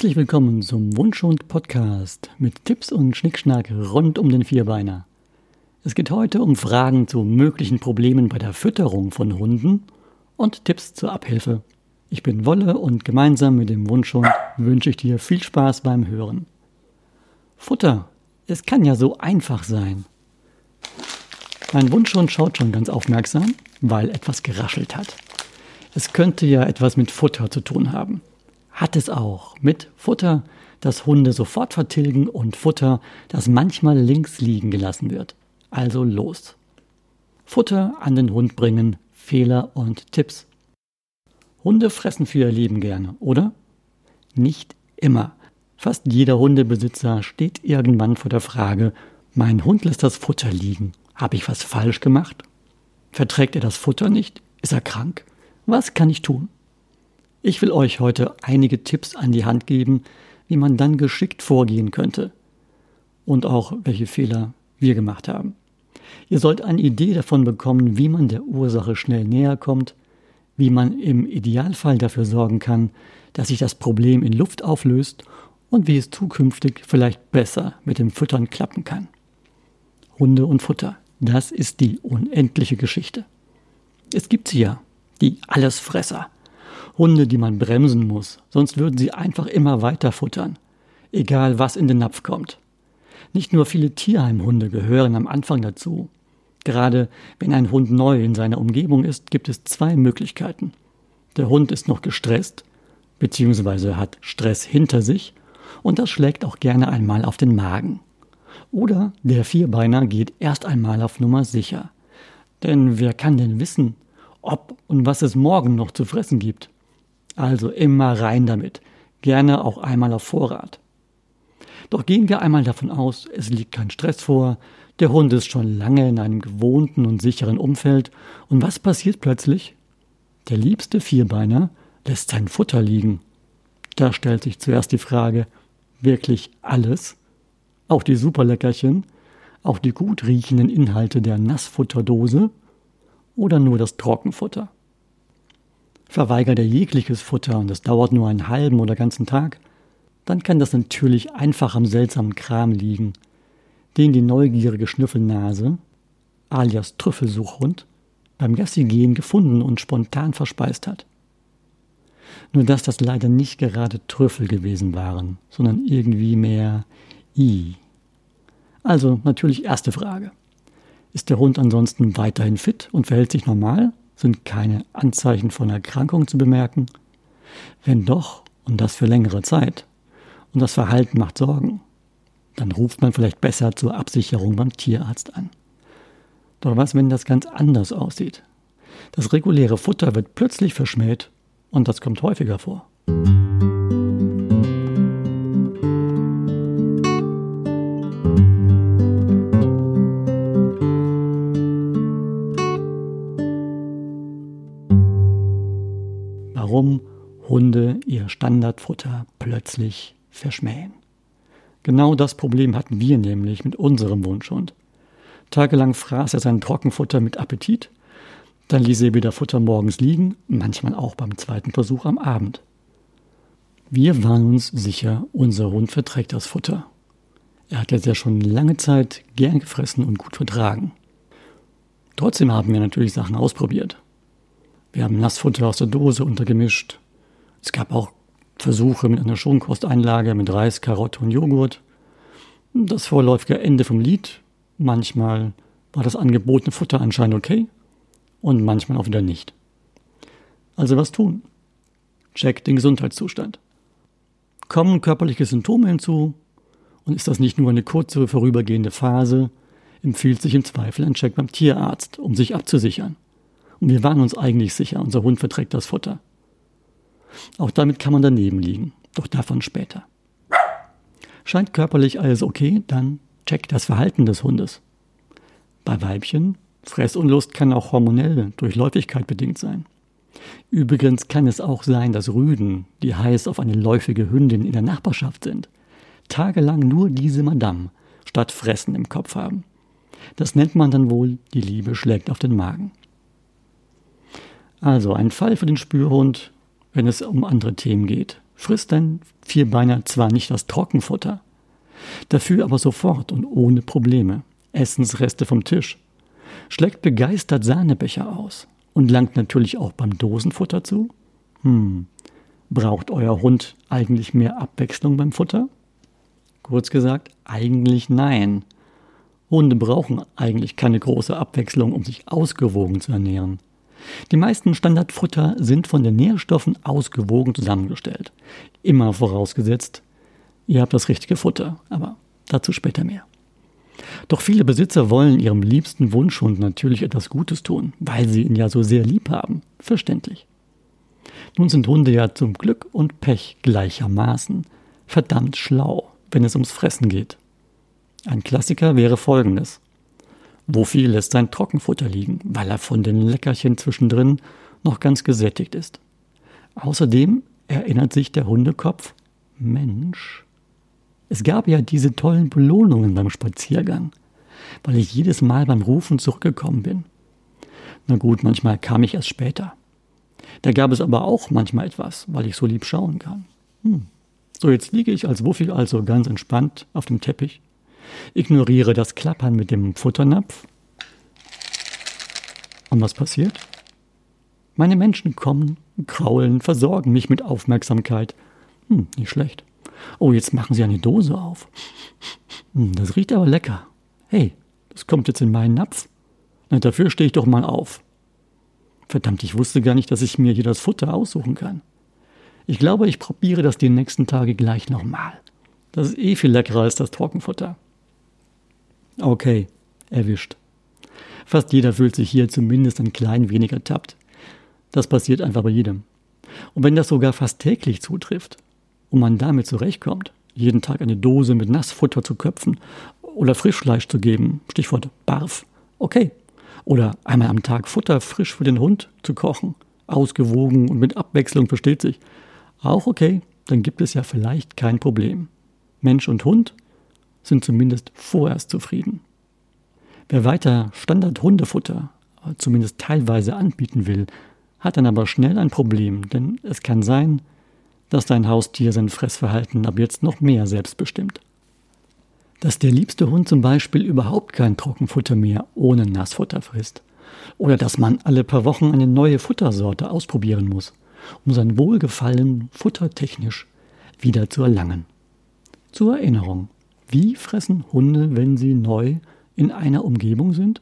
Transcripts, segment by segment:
Herzlich willkommen zum Wunschhund Podcast mit Tipps und Schnickschnack rund um den Vierbeiner. Es geht heute um Fragen zu möglichen Problemen bei der Fütterung von Hunden und Tipps zur Abhilfe. Ich bin Wolle und gemeinsam mit dem Wunschhund wünsche ich dir viel Spaß beim Hören. Futter. Es kann ja so einfach sein. Mein Wunschhund schaut schon ganz aufmerksam, weil etwas geraschelt hat. Es könnte ja etwas mit Futter zu tun haben. Hat es auch. Mit Futter, das Hunde sofort vertilgen und Futter, das manchmal links liegen gelassen wird. Also los. Futter an den Hund bringen, Fehler und Tipps. Hunde fressen für ihr Leben gerne, oder? Nicht immer. Fast jeder Hundebesitzer steht irgendwann vor der Frage, mein Hund lässt das Futter liegen. Habe ich was falsch gemacht? Verträgt er das Futter nicht? Ist er krank? Was kann ich tun? Ich will euch heute einige Tipps an die Hand geben, wie man dann geschickt vorgehen könnte. Und auch welche Fehler wir gemacht haben. Ihr sollt eine Idee davon bekommen, wie man der Ursache schnell näher kommt, wie man im Idealfall dafür sorgen kann, dass sich das Problem in Luft auflöst und wie es zukünftig vielleicht besser mit dem Füttern klappen kann. Hunde und Futter, das ist die unendliche Geschichte. Es gibt sie ja, die Allesfresser. Hunde, die man bremsen muss, sonst würden sie einfach immer weiter futtern, egal was in den Napf kommt. Nicht nur viele Tierheimhunde gehören am Anfang dazu. Gerade wenn ein Hund neu in seiner Umgebung ist, gibt es zwei Möglichkeiten. Der Hund ist noch gestresst, beziehungsweise hat Stress hinter sich, und das schlägt auch gerne einmal auf den Magen. Oder der Vierbeiner geht erst einmal auf Nummer sicher. Denn wer kann denn wissen, ob und was es morgen noch zu fressen gibt? Also immer rein damit, gerne auch einmal auf Vorrat. Doch gehen wir einmal davon aus, es liegt kein Stress vor, der Hund ist schon lange in einem gewohnten und sicheren Umfeld, und was passiert plötzlich? Der liebste Vierbeiner lässt sein Futter liegen. Da stellt sich zuerst die Frage, wirklich alles? Auch die Superleckerchen? Auch die gut riechenden Inhalte der Nassfutterdose? Oder nur das Trockenfutter? Verweigert er jegliches Futter und es dauert nur einen halben oder ganzen Tag, dann kann das natürlich einfach am seltsamen Kram liegen, den die neugierige Schnüffelnase, alias Trüffelsuchhund, beim Gassigehen gefunden und spontan verspeist hat. Nur dass das leider nicht gerade Trüffel gewesen waren, sondern irgendwie mehr I. Also natürlich erste Frage. Ist der Hund ansonsten weiterhin fit und verhält sich normal? Sind keine Anzeichen von Erkrankung zu bemerken? Wenn doch, und das für längere Zeit, und das Verhalten macht Sorgen, dann ruft man vielleicht besser zur Absicherung beim Tierarzt an. Doch was, wenn das ganz anders aussieht? Das reguläre Futter wird plötzlich verschmäht und das kommt häufiger vor. Warum Hunde ihr Standardfutter plötzlich verschmähen. Genau das Problem hatten wir nämlich mit unserem Wunschhund. Tagelang fraß er sein Trockenfutter mit Appetit, dann ließ er wieder Futter morgens liegen, manchmal auch beim zweiten Versuch am Abend. Wir waren uns sicher, unser Hund verträgt das Futter. Er hat jetzt ja schon lange Zeit gern gefressen und gut vertragen. Trotzdem haben wir natürlich Sachen ausprobiert. Wir haben Nassfutter aus der Dose untergemischt. Es gab auch Versuche mit einer Schonkosteinlage mit Reis, Karotte und Joghurt. Das vorläufige Ende vom Lied. Manchmal war das angebotene Futter anscheinend okay und manchmal auch wieder nicht. Also was tun? Check den Gesundheitszustand. Kommen körperliche Symptome hinzu und ist das nicht nur eine kurze vorübergehende Phase, empfiehlt sich im Zweifel ein Check beim Tierarzt, um sich abzusichern. Und wir waren uns eigentlich sicher, unser Hund verträgt das Futter. Auch damit kann man daneben liegen, doch davon später. Scheint körperlich alles okay, dann check das Verhalten des Hundes. Bei Weibchen, Fressunlust kann auch hormonell durch Läufigkeit bedingt sein. Übrigens kann es auch sein, dass Rüden, die heiß auf eine läufige Hündin in der Nachbarschaft sind, tagelang nur diese Madame statt Fressen im Kopf haben. Das nennt man dann wohl, die Liebe schlägt auf den Magen. Also ein Fall für den Spürhund, wenn es um andere Themen geht. Frisst dein Vierbeiner zwar nicht das Trockenfutter, dafür aber sofort und ohne Probleme Essensreste vom Tisch, schlägt begeistert Sahnebecher aus und langt natürlich auch beim Dosenfutter zu? Hm, braucht euer Hund eigentlich mehr Abwechslung beim Futter? Kurz gesagt, eigentlich nein. Hunde brauchen eigentlich keine große Abwechslung, um sich ausgewogen zu ernähren. Die meisten Standardfutter sind von den Nährstoffen ausgewogen zusammengestellt. Immer vorausgesetzt, ihr habt das richtige Futter, aber dazu später mehr. Doch viele Besitzer wollen ihrem liebsten Wunschhund natürlich etwas Gutes tun, weil sie ihn ja so sehr lieb haben. Verständlich. Nun sind Hunde ja zum Glück und Pech gleichermaßen verdammt schlau, wenn es ums Fressen geht. Ein Klassiker wäre folgendes. Wofür lässt sein Trockenfutter liegen, weil er von den Leckerchen zwischendrin noch ganz gesättigt ist. Außerdem erinnert sich der Hundekopf, Mensch, es gab ja diese tollen Belohnungen beim Spaziergang, weil ich jedes Mal beim Rufen zurückgekommen bin. Na gut, manchmal kam ich erst später. Da gab es aber auch manchmal etwas, weil ich so lieb schauen kann. Hm. So, jetzt liege ich als Wuffi also ganz entspannt auf dem Teppich ignoriere das Klappern mit dem Futternapf. Und was passiert? Meine Menschen kommen, kraulen, versorgen mich mit Aufmerksamkeit. Hm, nicht schlecht. Oh, jetzt machen sie eine Dose auf. Hm, das riecht aber lecker. Hey, das kommt jetzt in meinen Napf. Na, dafür stehe ich doch mal auf. Verdammt, ich wusste gar nicht, dass ich mir hier das Futter aussuchen kann. Ich glaube, ich probiere das die nächsten Tage gleich nochmal. Das ist eh viel leckerer als das Trockenfutter. Okay, erwischt. Fast jeder fühlt sich hier zumindest ein klein wenig ertappt. Das passiert einfach bei jedem. Und wenn das sogar fast täglich zutrifft und man damit zurechtkommt, jeden Tag eine Dose mit Nassfutter zu köpfen oder Frischfleisch zu geben, Stichwort Barf, okay. Oder einmal am Tag Futter frisch für den Hund zu kochen, ausgewogen und mit Abwechslung versteht sich, auch okay, dann gibt es ja vielleicht kein Problem. Mensch und Hund sind zumindest vorerst zufrieden. Wer weiter Standard-Hundefutter zumindest teilweise anbieten will, hat dann aber schnell ein Problem, denn es kann sein, dass dein Haustier sein Fressverhalten ab jetzt noch mehr selbst bestimmt. Dass der liebste Hund zum Beispiel überhaupt kein Trockenfutter mehr ohne Nassfutter frisst. Oder dass man alle paar Wochen eine neue Futtersorte ausprobieren muss, um sein Wohlgefallen futtertechnisch wieder zu erlangen. Zur Erinnerung, wie fressen Hunde, wenn sie neu in einer Umgebung sind?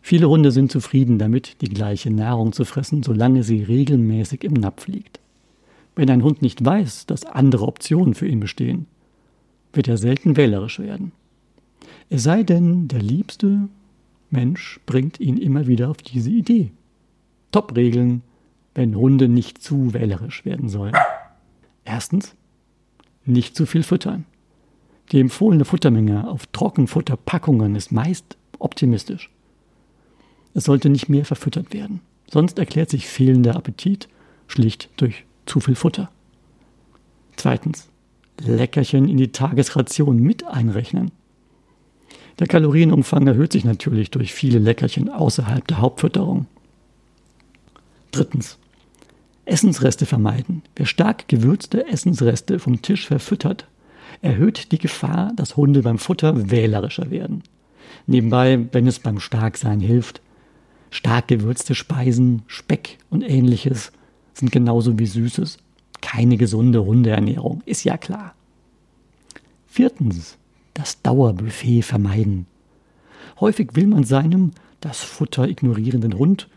Viele Hunde sind zufrieden damit, die gleiche Nahrung zu fressen, solange sie regelmäßig im Napf liegt. Wenn ein Hund nicht weiß, dass andere Optionen für ihn bestehen, wird er selten wählerisch werden. Es sei denn, der liebste Mensch bringt ihn immer wieder auf diese Idee. Top-Regeln, wenn Hunde nicht zu wählerisch werden sollen. Erstens, nicht zu viel füttern. Die empfohlene Futtermenge auf Trockenfutterpackungen ist meist optimistisch. Es sollte nicht mehr verfüttert werden, sonst erklärt sich fehlender Appetit schlicht durch zu viel Futter. Zweitens, Leckerchen in die Tagesration mit einrechnen. Der Kalorienumfang erhöht sich natürlich durch viele Leckerchen außerhalb der Hauptfütterung. Drittens, Essensreste vermeiden. Wer stark gewürzte Essensreste vom Tisch verfüttert, erhöht die Gefahr, dass Hunde beim Futter wählerischer werden. Nebenbei, wenn es beim Starksein hilft, stark gewürzte Speisen, Speck und ähnliches sind genauso wie Süßes. Keine gesunde Hundeernährung, ist ja klar. Viertens, das Dauerbuffet vermeiden. Häufig will man seinem das Futter ignorierenden Hund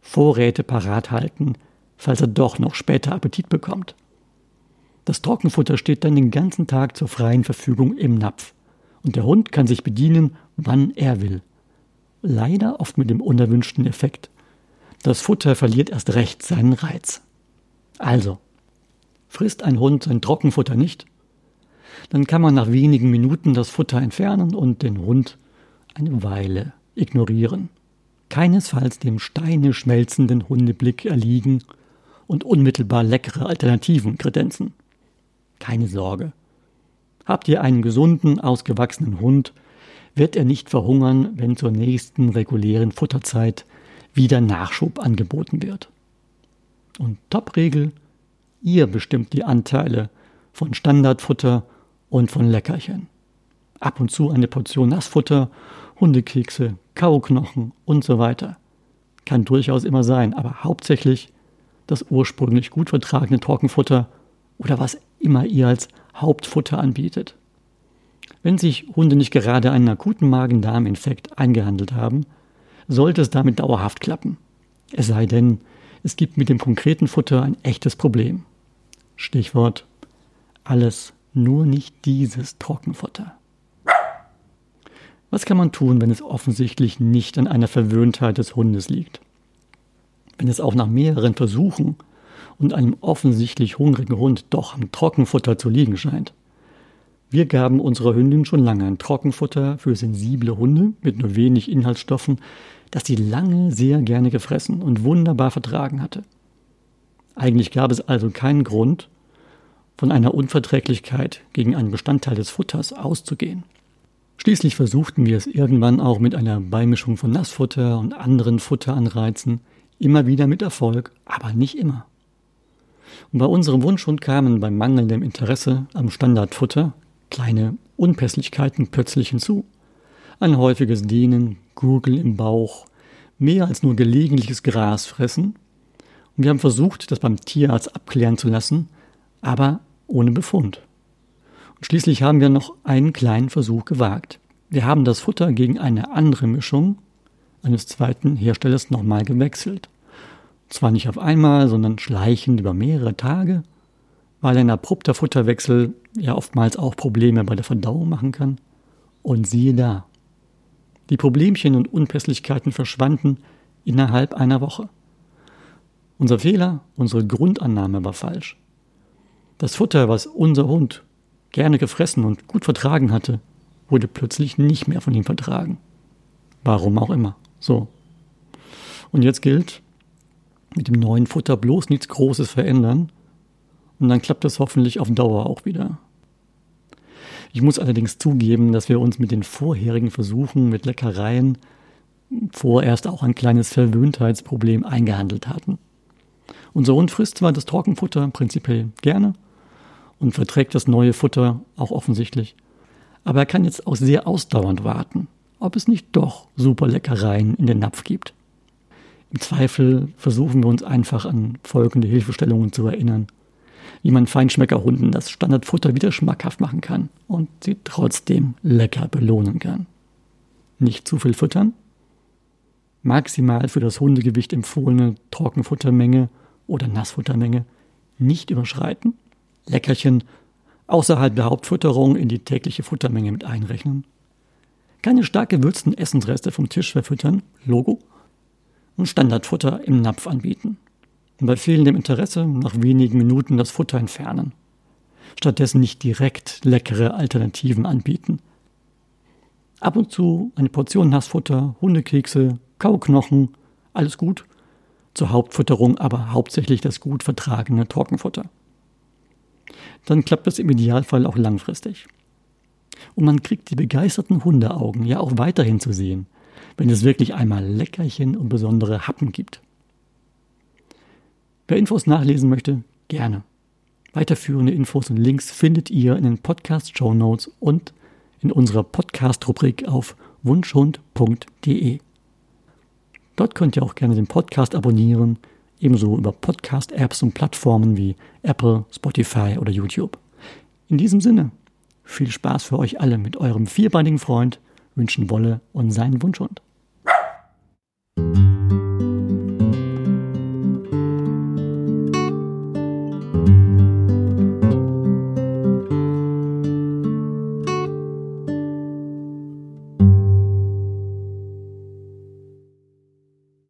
Vorräte parat halten, falls er doch noch später Appetit bekommt. Das Trockenfutter steht dann den ganzen Tag zur freien Verfügung im Napf. Und der Hund kann sich bedienen, wann er will. Leider oft mit dem unerwünschten Effekt. Das Futter verliert erst recht seinen Reiz. Also, frisst ein Hund sein Trockenfutter nicht, dann kann man nach wenigen Minuten das Futter entfernen und den Hund eine Weile ignorieren. Keinesfalls dem Steine schmelzenden Hundeblick erliegen und unmittelbar leckere Alternativen kredenzen. Keine Sorge. Habt ihr einen gesunden, ausgewachsenen Hund, wird er nicht verhungern, wenn zur nächsten regulären Futterzeit wieder Nachschub angeboten wird. Und Top-Regel, ihr bestimmt die Anteile von Standardfutter und von Leckerchen. Ab und zu eine Portion Nassfutter, Hundekekse, Kauknochen und so weiter. Kann durchaus immer sein, aber hauptsächlich das ursprünglich gut vertragene Trockenfutter oder was immer ihr als Hauptfutter anbietet. Wenn sich Hunde nicht gerade einen akuten Magen-Darm-Infekt eingehandelt haben, sollte es damit dauerhaft klappen. Es sei denn, es gibt mit dem konkreten Futter ein echtes Problem. Stichwort alles, nur nicht dieses Trockenfutter. Was kann man tun, wenn es offensichtlich nicht an einer Verwöhntheit des Hundes liegt? Wenn es auch nach mehreren Versuchen und einem offensichtlich hungrigen Hund doch am Trockenfutter zu liegen scheint. Wir gaben unserer Hündin schon lange ein Trockenfutter für sensible Hunde mit nur wenig Inhaltsstoffen, das sie lange sehr gerne gefressen und wunderbar vertragen hatte. Eigentlich gab es also keinen Grund, von einer Unverträglichkeit gegen einen Bestandteil des Futters auszugehen. Schließlich versuchten wir es irgendwann auch mit einer Beimischung von Nassfutter und anderen Futteranreizen, immer wieder mit Erfolg, aber nicht immer. Und bei unserem Wunschhund kamen beim mangelndem Interesse am Standardfutter kleine Unpässlichkeiten plötzlich hinzu. Ein häufiges Dehnen, Gurgeln im Bauch, mehr als nur gelegentliches Gras fressen. Und wir haben versucht, das beim Tierarzt abklären zu lassen, aber ohne Befund. Und schließlich haben wir noch einen kleinen Versuch gewagt. Wir haben das Futter gegen eine andere Mischung eines zweiten Herstellers nochmal gewechselt. Zwar nicht auf einmal, sondern schleichend über mehrere Tage, weil ein abrupter Futterwechsel ja oftmals auch Probleme bei der Verdauung machen kann. Und siehe da. Die Problemchen und Unpässlichkeiten verschwanden innerhalb einer Woche. Unser Fehler, unsere Grundannahme war falsch. Das Futter, was unser Hund gerne gefressen und gut vertragen hatte, wurde plötzlich nicht mehr von ihm vertragen. Warum auch immer. So. Und jetzt gilt, mit dem neuen Futter bloß nichts Großes verändern. Und dann klappt das hoffentlich auf Dauer auch wieder. Ich muss allerdings zugeben, dass wir uns mit den vorherigen Versuchen mit Leckereien vorerst auch ein kleines Verwöhntheitsproblem eingehandelt hatten. Unser Hund frisst zwar das Trockenfutter prinzipiell gerne und verträgt das neue Futter auch offensichtlich, aber er kann jetzt auch sehr ausdauernd warten, ob es nicht doch super Leckereien in den Napf gibt. Im Zweifel versuchen wir uns einfach an folgende Hilfestellungen zu erinnern. Wie man Feinschmeckerhunden das Standardfutter wieder schmackhaft machen kann und sie trotzdem lecker belohnen kann. Nicht zu viel füttern, maximal für das Hundegewicht empfohlene Trockenfuttermenge oder Nassfuttermenge nicht überschreiten, Leckerchen außerhalb der Hauptfütterung in die tägliche Futtermenge mit einrechnen, keine stark gewürzten Essensreste vom Tisch verfüttern, Logo, und Standardfutter im Napf anbieten und bei fehlendem Interesse nach wenigen Minuten das Futter entfernen. Stattdessen nicht direkt leckere Alternativen anbieten. Ab und zu eine Portion Nassfutter, Hundekekse, Kauknochen, alles gut. Zur Hauptfutterung aber hauptsächlich das gut vertragene Trockenfutter. Dann klappt es im Idealfall auch langfristig. Und man kriegt die begeisterten Hundeaugen ja auch weiterhin zu sehen, wenn es wirklich einmal Leckerchen und besondere Happen gibt. Wer Infos nachlesen möchte, gerne. Weiterführende Infos und Links findet ihr in den Podcast-Show Notes und in unserer Podcast-Rubrik auf wunschhund.de. Dort könnt ihr auch gerne den Podcast abonnieren, ebenso über Podcast-Apps und Plattformen wie Apple, Spotify oder YouTube. In diesem Sinne, viel Spaß für euch alle mit eurem vierbeinigen Freund, wünschen wolle und seinen Wunschhund.